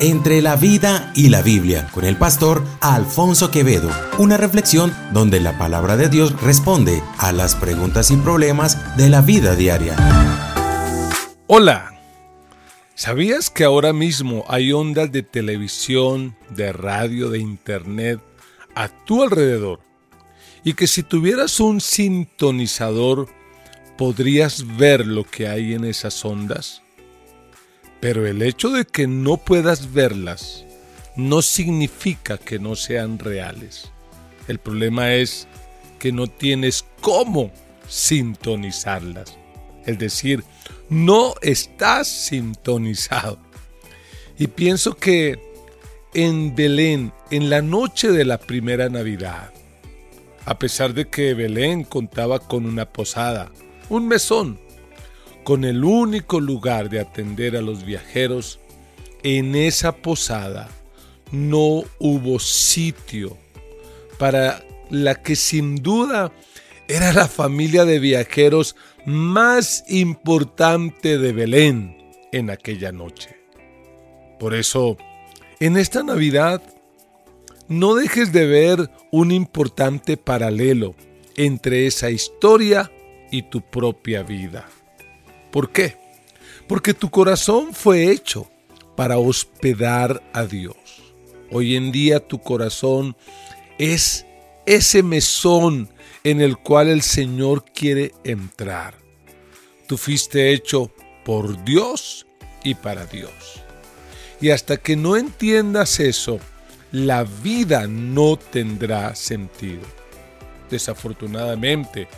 Entre la vida y la Biblia, con el pastor Alfonso Quevedo. Una reflexión donde la palabra de Dios responde a las preguntas y problemas de la vida diaria. Hola. ¿Sabías que ahora mismo hay ondas de televisión, de radio, de internet a tu alrededor? Y que si tuvieras un sintonizador, podrías ver lo que hay en esas ondas? Pero el hecho de que no puedas verlas no significa que no sean reales. El problema es que no tienes cómo sintonizarlas. Es decir, no estás sintonizado. Y pienso que en Belén, en la noche de la primera Navidad, a pesar de que Belén contaba con una posada, un mesón, con el único lugar de atender a los viajeros, en esa posada no hubo sitio para la que sin duda era la familia de viajeros más importante de Belén en aquella noche. Por eso, en esta Navidad, no dejes de ver un importante paralelo entre esa historia y tu propia vida. ¿Por qué? Porque tu corazón fue hecho para hospedar a Dios. Hoy en día tu corazón es ese mesón en el cual el Señor quiere entrar. Tú fuiste hecho por Dios y para Dios. Y hasta que no entiendas eso, la vida no tendrá sentido. Desafortunadamente.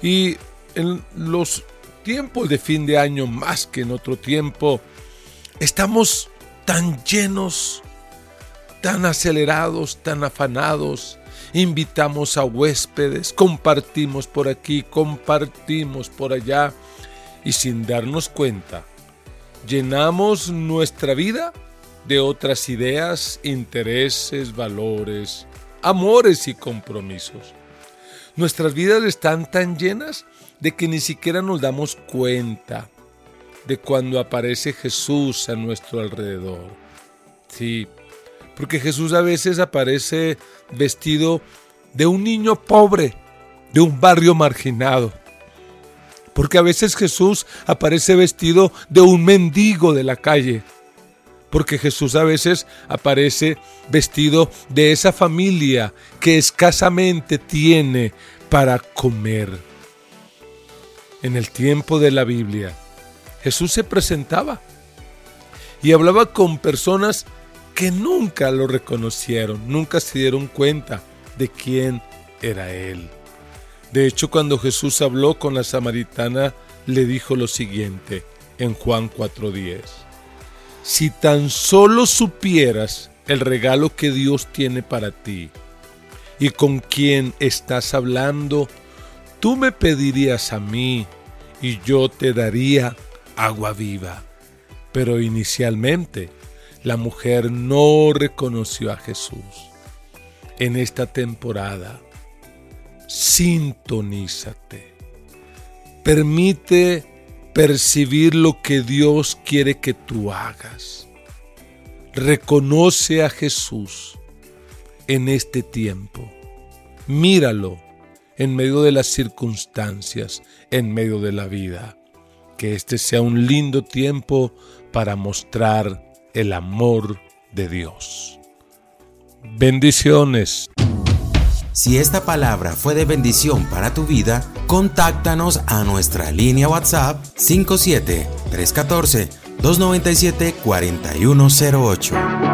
Y en los tiempos de fin de año más que en otro tiempo, estamos tan llenos, tan acelerados, tan afanados. Invitamos a huéspedes, compartimos por aquí, compartimos por allá y sin darnos cuenta, llenamos nuestra vida de otras ideas, intereses, valores, amores y compromisos. Nuestras vidas están tan llenas de que ni siquiera nos damos cuenta de cuando aparece Jesús a nuestro alrededor. Sí, porque Jesús a veces aparece vestido de un niño pobre, de un barrio marginado. Porque a veces Jesús aparece vestido de un mendigo de la calle. Porque Jesús a veces aparece vestido de esa familia que escasamente tiene para comer en el tiempo de la Biblia, Jesús se presentaba y hablaba con personas que nunca lo reconocieron, nunca se dieron cuenta de quién era Él. De hecho, cuando Jesús habló con la samaritana, le dijo lo siguiente en Juan 4:10. Si tan solo supieras el regalo que Dios tiene para ti y con quién estás hablando, tú me pedirías a mí y yo te daría agua viva. Pero inicialmente la mujer no reconoció a Jesús. En esta temporada, sintonízate. Permite percibir lo que Dios quiere que tú hagas. Reconoce a Jesús en este tiempo. Míralo en medio de las circunstancias, en medio de la vida. que este sea un lindo tiempo para mostrar el amor de Dios. Bendiciones. Si esta palabra fue de bendición para tu vida, contáctanos a nuestra línea WhatsApp 57 314 297 4108.